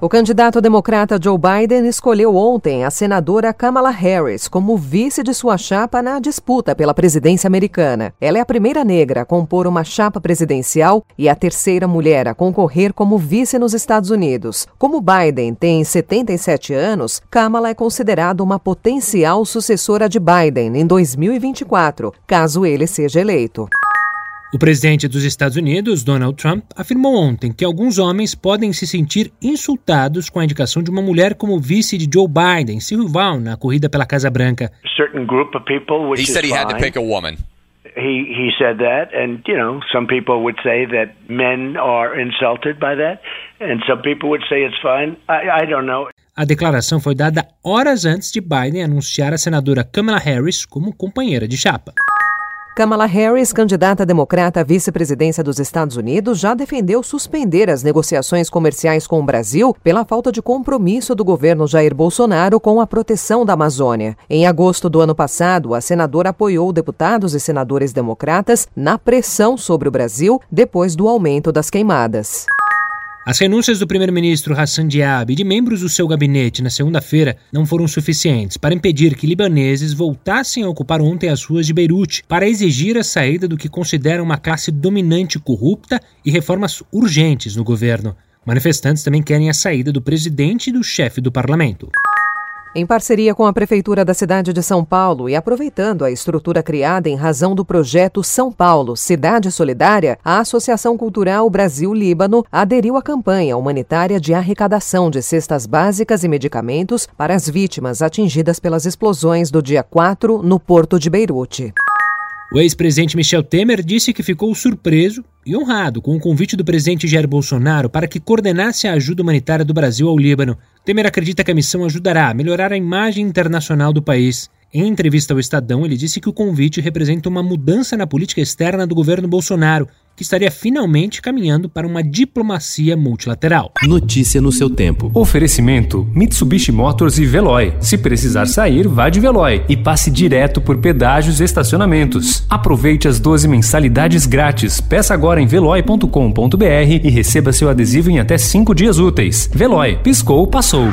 O candidato democrata Joe Biden escolheu ontem a senadora Kamala Harris como vice de sua chapa na disputa pela presidência americana. Ela é a primeira negra a compor uma chapa presidencial e a terceira mulher a concorrer como vice nos Estados Unidos. Como Biden tem 77 anos, Kamala é considerada uma potencial sucessora de Biden em 2024, caso ele seja eleito. O presidente dos Estados Unidos, Donald Trump, afirmou ontem que alguns homens podem se sentir insultados com a indicação de uma mulher como vice de Joe Biden, seu rival na corrida pela Casa Branca. Certain group of people, which he said he fine. had to pick a woman. He he said that, and you know, some people would say that men are insulted by that, and some people would say it's fine. I, I don't know. A declaração foi dada horas antes de Biden anunciar a senadora Kamala Harris como companheira de chapa. Kamala Harris, candidata democrata à vice-presidência dos Estados Unidos, já defendeu suspender as negociações comerciais com o Brasil pela falta de compromisso do governo Jair Bolsonaro com a proteção da Amazônia. Em agosto do ano passado, a senadora apoiou deputados e senadores democratas na pressão sobre o Brasil depois do aumento das queimadas. As renúncias do primeiro-ministro Hassan Diab e de membros do seu gabinete na segunda-feira não foram suficientes para impedir que libaneses voltassem a ocupar ontem as ruas de Beirute para exigir a saída do que consideram uma classe dominante corrupta e reformas urgentes no governo. Manifestantes também querem a saída do presidente e do chefe do parlamento. Em parceria com a Prefeitura da cidade de São Paulo e aproveitando a estrutura criada em razão do projeto São Paulo Cidade Solidária, a Associação Cultural Brasil-Líbano aderiu à campanha humanitária de arrecadação de cestas básicas e medicamentos para as vítimas atingidas pelas explosões do dia 4 no porto de Beirute. O ex-presidente Michel Temer disse que ficou surpreso e honrado com o convite do presidente Jair Bolsonaro para que coordenasse a ajuda humanitária do Brasil ao Líbano. Temer acredita que a missão ajudará a melhorar a imagem internacional do país. Em entrevista ao Estadão, ele disse que o convite representa uma mudança na política externa do governo Bolsonaro, que estaria finalmente caminhando para uma diplomacia multilateral. Notícia no seu tempo. Oferecimento: Mitsubishi Motors e Veloy. Se precisar sair, vá de Veloy e passe direto por pedágios e estacionamentos. Aproveite as 12 mensalidades grátis. Peça agora em veloy.com.br e receba seu adesivo em até 5 dias úteis. Veloy, piscou, passou.